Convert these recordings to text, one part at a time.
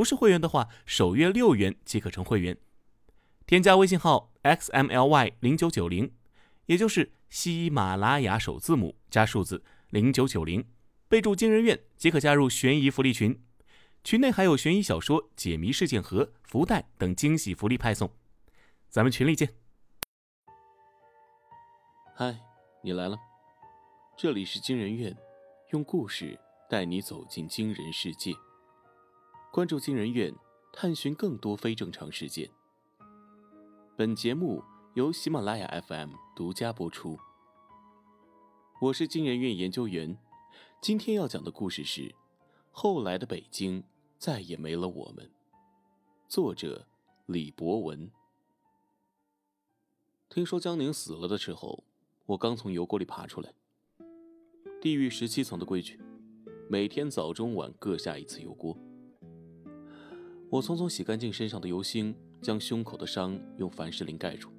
不是会员的话，首月六元即可成会员。添加微信号 xmly 零九九零，也就是喜马拉雅首字母加数字零九九零，备注“惊人院”即可加入悬疑福利群。群内还有悬疑小说、解谜事件盒、福袋等惊喜福利派送。咱们群里见。嗨，你来了，这里是惊人院，用故事带你走进惊人世界。关注惊人院，探寻更多非正常事件。本节目由喜马拉雅 FM 独家播出。我是惊人院研究员，今天要讲的故事是：后来的北京再也没了我们。作者李博文。听说江宁死了的时候，我刚从油锅里爬出来。地狱十七层的规矩，每天早中晚各下一次油锅。我匆匆洗干净身上的油星，将胸口的伤用凡士林盖住，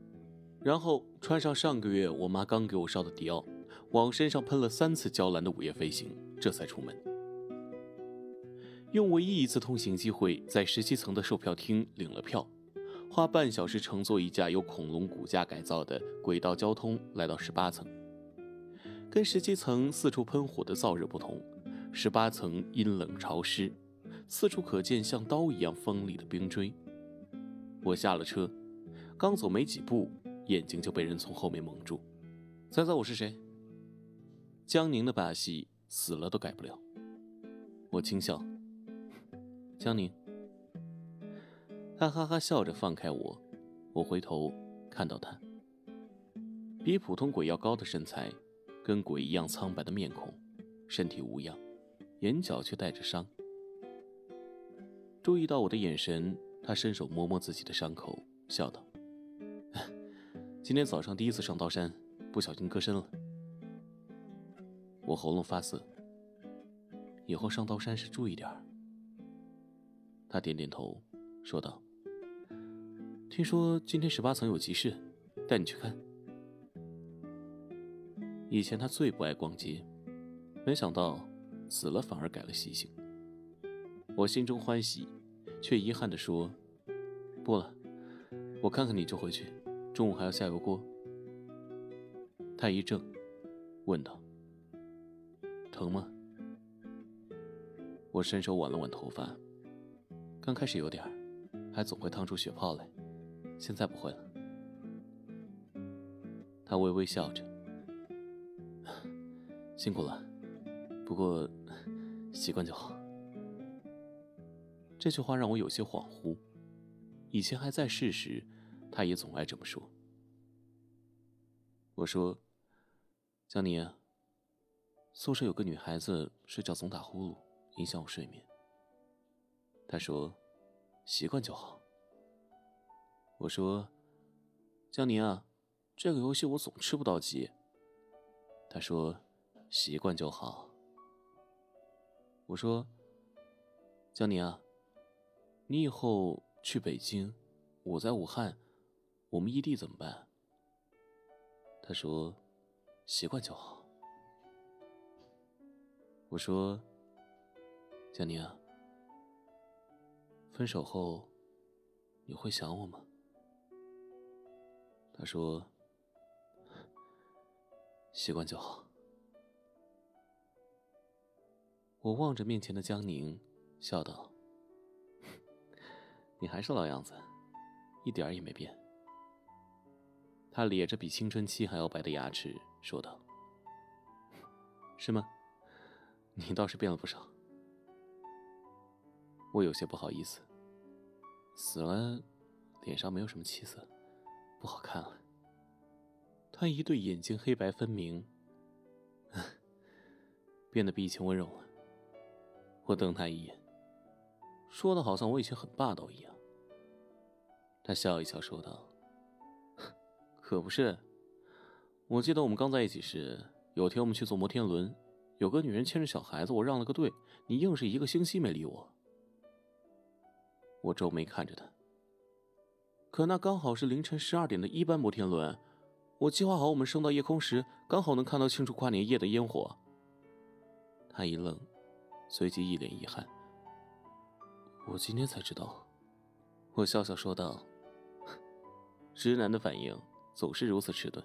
然后穿上上个月我妈刚给我烧的迪奥，往身上喷了三次娇兰的午夜飞行，这才出门。用唯一一次通行机会，在十七层的售票厅领了票，花半小时乘坐一架由恐龙骨架改造的轨道交通来到十八层。跟十七层四处喷火的燥热不同，十八层阴冷潮湿。四处可见像刀一样锋利的冰锥。我下了车，刚走没几步，眼睛就被人从后面蒙住。猜猜我是谁？江宁的把戏死了都改不了。我轻笑。江宁。他哈哈笑着放开我。我回头看到他，比普通鬼要高的身材，跟鬼一样苍白的面孔，身体无恙，眼角却带着伤。注意到我的眼神，他伸手摸摸自己的伤口，笑道：“今天早上第一次上刀山，不小心割身了。”我喉咙发涩，以后上刀山时注意点儿。他点点头，说道：“听说今天十八层有急事，带你去看。”以前他最不爱逛街，没想到死了反而改了习性。我心中欢喜，却遗憾地说：“不了，我看看你就回去，中午还要下油锅。”他一怔，问道：“疼吗？”我伸手挽了挽头发，刚开始有点还总会烫出血泡来，现在不会了。他微微笑着：“ 辛苦了，不过习惯就好。”这句话让我有些恍惚，以前还在世时，他也总爱这么说。我说：“江宁，宿舍有个女孩子睡觉总打呼噜，影响我睡眠。”他说：“习惯就好。”我说：“江宁啊，这个游戏我总吃不到鸡。”他说：“习惯就好。”我说：“江宁啊。”你以后去北京，我在武汉，我们异地怎么办？他说：“习惯就好。”我说：“江宁，分手后你会想我吗？”他说：“习惯就好。”我望着面前的江宁，笑道。你还是老样子，一点儿也没变。他咧着比青春期还要白的牙齿说道：“是吗？你倒是变了不少。”我有些不好意思。死了，脸上没有什么气色，不好看了。他一对眼睛黑白分明，变得比以前温柔了。我瞪他一眼，说的好像我以前很霸道一样。他笑一笑说道：“ 可不是，我记得我们刚在一起时，有天我们去坐摩天轮，有个女人牵着小孩子，我让了个队，你硬是一个星期没理我。”我皱眉看着他。可那刚好是凌晨十二点的一班摩天轮，我计划好我们升到夜空时，刚好能看到庆祝跨年夜的烟火。他一愣，随即一脸遗憾。我今天才知道，我笑笑说道：“直男的反应总是如此迟钝。”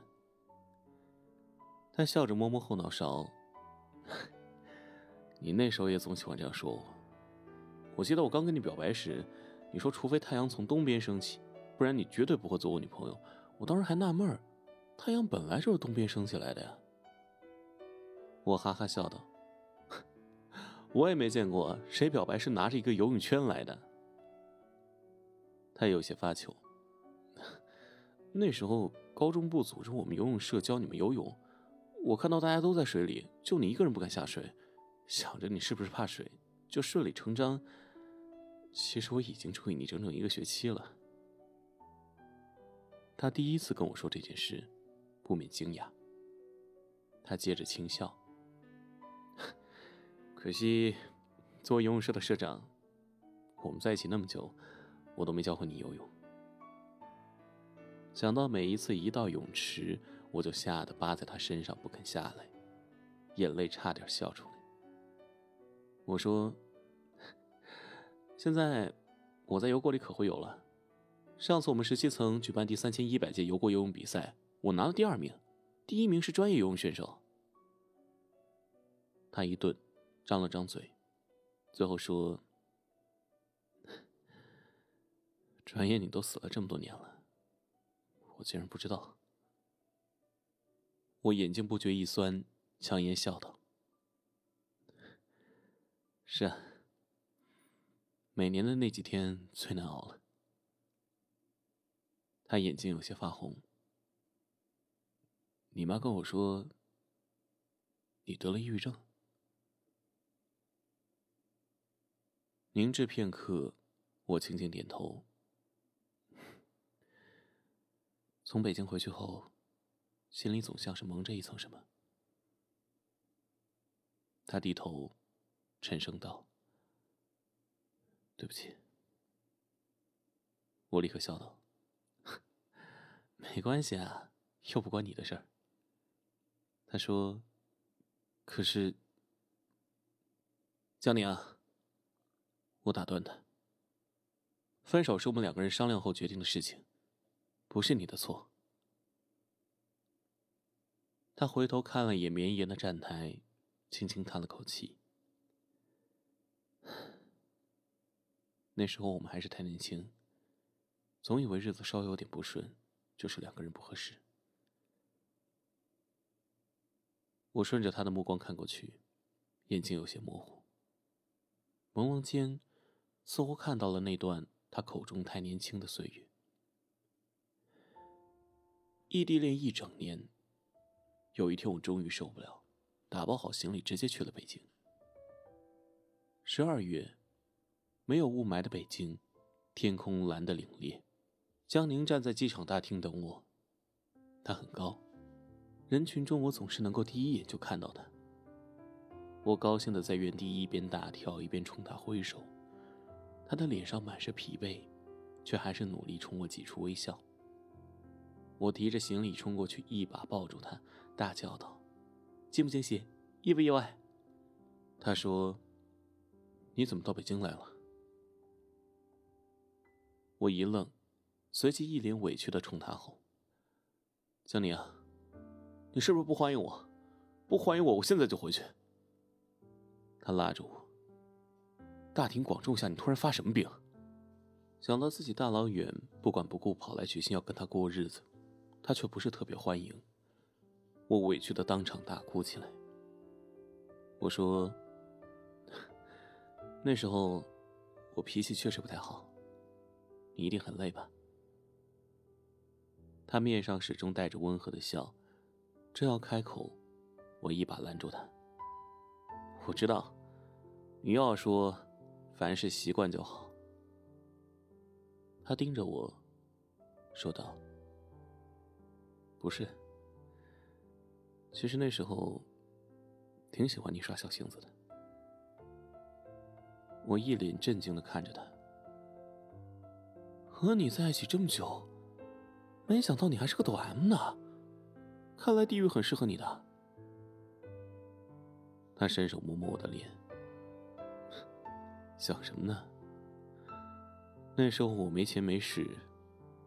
他笑着摸摸后脑勺：“你那时候也总喜欢这样说我。我记得我刚跟你表白时，你说除非太阳从东边升起。”不然你绝对不会做我女朋友。我当时还纳闷儿，太阳本来就是东边升起来的呀。我哈哈笑道：“我也没见过谁表白是拿着一个游泳圈来的。”他有些发糗。那时候高中部组织我们游泳社教你们游泳，我看到大家都在水里，就你一个人不敢下水，想着你是不是怕水，就顺理成章。其实我已经注意你整整一个学期了。他第一次跟我说这件事，不免惊讶。他接着轻笑：“ 可惜，作为游泳社的社长，我们在一起那么久，我都没教会你游泳。”想到每一次一到泳池，我就吓得扒在他身上不肯下来，眼泪差点笑出来。我说：“ 现在我在油锅里可会游了。”上次我们十七层举办第三千一百届油锅游泳比赛，我拿了第二名，第一名是专业游泳选手。他一顿，张了张嘴，最后说：“ 转眼你都死了这么多年了，我竟然不知道。”我眼睛不觉一酸，强颜笑道：“是啊，每年的那几天最难熬了。”他眼睛有些发红。你妈跟我说，你得了抑郁症。凝滞片刻，我轻轻点头。从北京回去后，心里总像是蒙着一层什么。他低头，沉声道：“对不起。”我立刻笑道。没关系啊，又不关你的事儿。他说：“可是，江宁啊，我打断他。分手是我们两个人商量后决定的事情，不是你的错。”他回头看了眼绵延的站台，轻轻叹了口气。那时候我们还是太年轻，总以为日子稍有点不顺。就是两个人不合适。我顺着他的目光看过去，眼睛有些模糊。朦胧间，似乎看到了那段他口中太年轻的岁月。异地恋一整年，有一天我终于受不了，打包好行李直接去了北京。十二月，没有雾霾的北京，天空蓝得凛冽。江宁站在机场大厅等我，他很高，人群中我总是能够第一眼就看到他。我高兴的在原地一边大跳一边冲他挥手，他的脸上满是疲惫，却还是努力冲我挤出微笑。我提着行李冲过去，一把抱住他，大叫道：“惊不惊喜？意不意外？”他说：“你怎么到北京来了？”我一愣。随即一脸委屈的冲他吼：“江宁，你是不是不欢迎我？不欢迎我，我现在就回去。”他拉着我：“大庭广众下，你突然发什么病？”想到自己大老远不管不顾跑来取信要跟他过日子，他却不是特别欢迎，我委屈的当场大哭起来。我说：“ 那时候我脾气确实不太好，你一定很累吧？”他面上始终带着温和的笑，正要开口，我一把拦住他。我知道，你要说，凡事习惯就好。他盯着我，说道：“不是，其实那时候挺喜欢你耍小性子的。”我一脸震惊的看着他，和你在一起这么久，没想到你还是个抖 M 呢，看来地狱很适合你的。他伸手摸摸我的脸，想什么呢？那时候我没钱没势，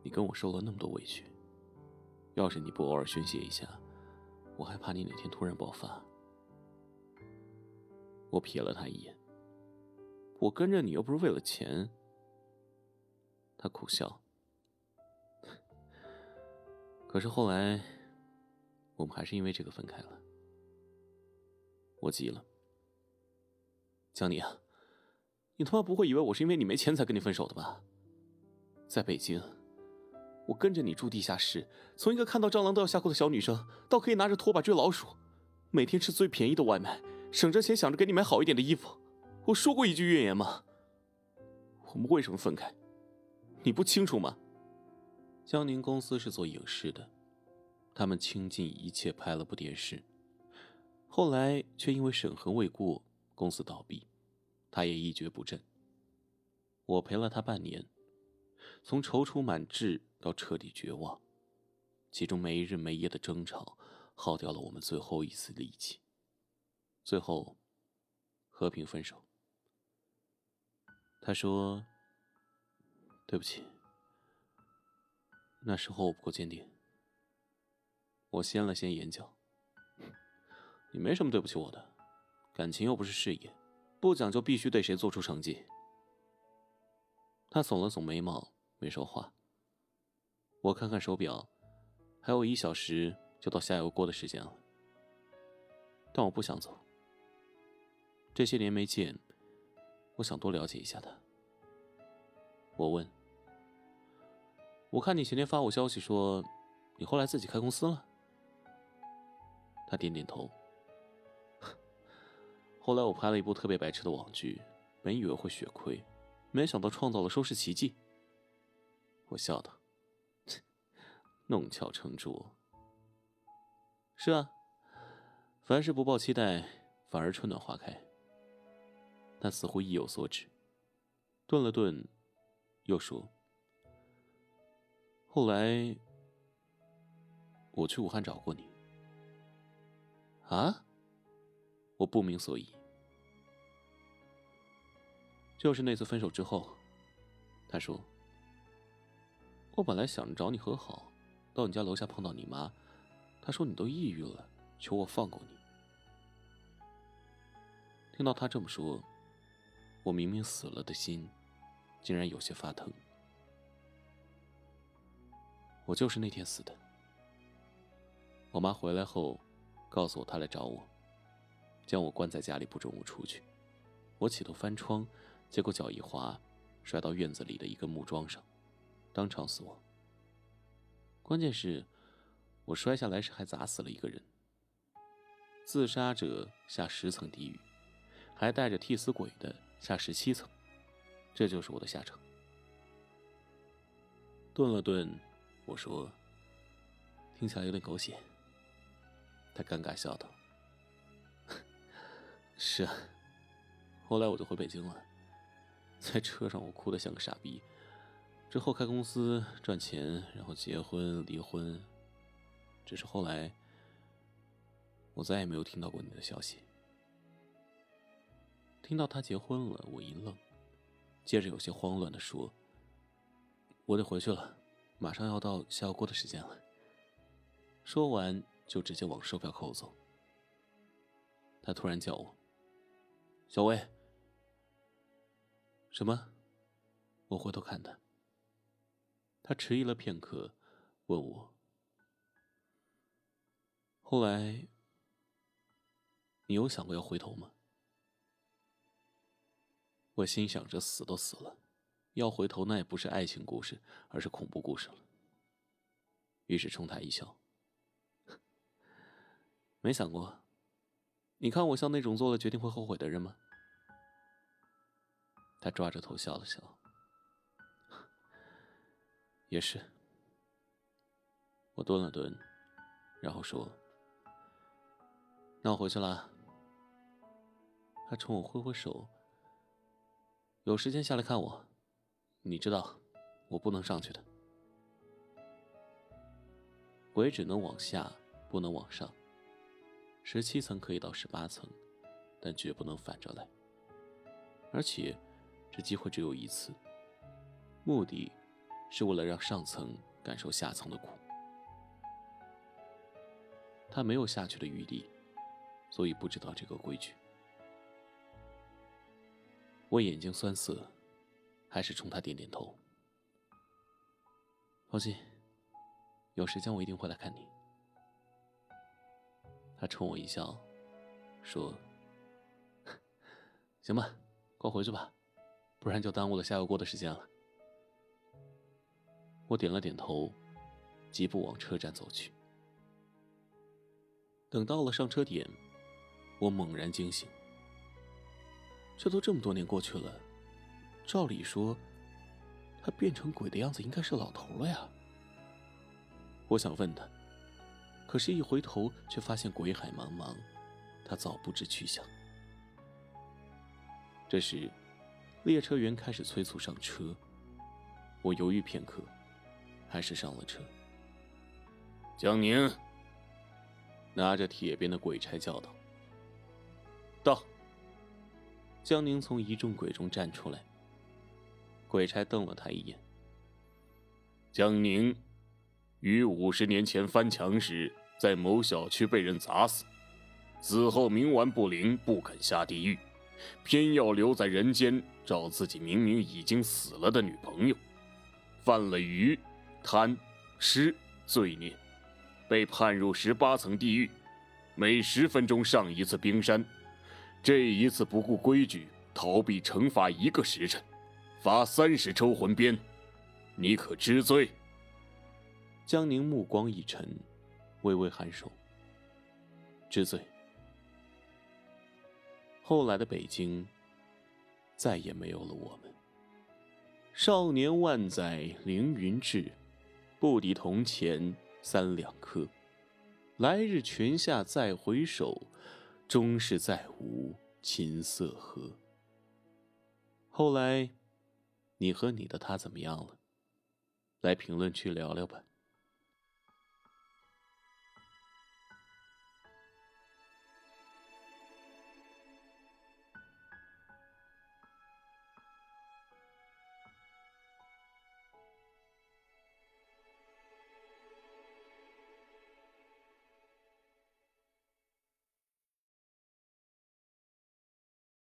你跟我受了那么多委屈，要是你不偶尔宣泄一下，我还怕你哪天突然爆发。我瞥了他一眼，我跟着你又不是为了钱。他苦笑，可是后来，我们还是因为这个分开了。我急了，江宁啊！你他妈不会以为我是因为你没钱才跟你分手的吧？在北京，我跟着你住地下室，从一个看到蟑螂都要吓哭的小女生，到可以拿着拖把追老鼠，每天吃最便宜的外卖，省着钱想着给你买好一点的衣服，我说过一句怨言吗？我们为什么分开？你不清楚吗？江宁公司是做影视的，他们倾尽一切拍了部电视，后来却因为审核未过，公司倒闭。他也一蹶不振。我陪了他半年，从踌躇满志到彻底绝望，其中没日没夜的争吵，耗掉了我们最后一丝力气。最后，和平分手。他说：“对不起，那时候我不够坚定。”我掀了掀眼角：“ 你没什么对不起我的，感情又不是事业。”不讲究必须对谁做出成绩。他耸了耸眉毛，没说话。我看看手表，还有一小时就到下油锅的时间了。但我不想走。这些年没见，我想多了解一下他。我问：“我看你前天发我消息说，你后来自己开公司了？”他点点头。后来我拍了一部特别白痴的网剧，本以为会血亏，没想到创造了收视奇迹。我笑道：“弄巧成拙。”是啊，凡事不抱期待，反而春暖花开。他似乎意有所指，顿了顿，又说：“后来我去武汉找过你。”啊？我不明所以。就是那次分手之后，他说：“我本来想着找你和好，到你家楼下碰到你妈，她说你都抑郁了，求我放过你。”听到他这么说，我明明死了的心，竟然有些发疼。我就是那天死的。我妈回来后，告诉我她来找我，将我关在家里不准我出去。我企图翻窗。结果脚一滑，摔到院子里的一个木桩上，当场死亡。关键是，我摔下来时还砸死了一个人。自杀者下十层地狱，还带着替死鬼的下十七层，这就是我的下场。顿了顿，我说：“听起来有点狗血。”他尴尬笑道：“ 是啊，后来我就回北京了。”在车上，我哭得像个傻逼。之后开公司赚钱，然后结婚离婚。只是后来，我再也没有听到过你的消息。听到他结婚了，我一愣，接着有些慌乱的说：“我得回去了，马上要到下锅的时间了。”说完就直接往售票口走。他突然叫我：“小薇。”什么？我回头看他，他迟疑了片刻，问我：“后来，你有想过要回头吗？”我心想着死都死了，要回头那也不是爱情故事，而是恐怖故事了。于是冲他一笑：“没想过，你看我像那种做了决定会后悔的人吗？”他抓着头笑了笑，也是。我顿了顿，然后说：“那我回去了。”他冲我挥挥手：“有时间下来看我。你知道，我不能上去的。鬼只能往下，不能往上。十七层可以到十八层，但绝不能反着来。而且，这机会只有一次。目的，是为了让上层感受下层的苦。”他没有下去的余地，所以不知道这个规矩。我眼睛酸涩，还是冲他点点头。放心，有时间我一定会来看你。他冲我一笑，说：“ 行吧，快回去吧，不然就耽误了下油锅的时间了。”我点了点头，疾步往车站走去。等到了上车点，我猛然惊醒。这都这么多年过去了，照理说，他变成鬼的样子应该是老头了呀。我想问他，可是，一回头却发现鬼海茫茫，他早不知去向。这时，列车员开始催促上车，我犹豫片刻，还是上了车。江宁。拿着铁鞭的鬼差叫道：“到。”江宁从一众鬼中站出来。鬼差瞪了他一眼：“江宁，于五十年前翻墙时，在某小区被人砸死，死后冥顽不灵，不肯下地狱，偏要留在人间找自己明明已经死了的女朋友，犯了愚、贪、失罪孽。”被判入十八层地狱，每十分钟上一次冰山。这一次不顾规矩逃避惩罚一个时辰，罚三十抽魂鞭。你可知罪？江宁目光一沉，微微颔首。知罪。后来的北京，再也没有了我们。少年万载凌云志，不抵铜钱。三两颗，来日泉下再回首，终是再无琴瑟和。后来，你和你的他怎么样了？来评论区聊聊吧。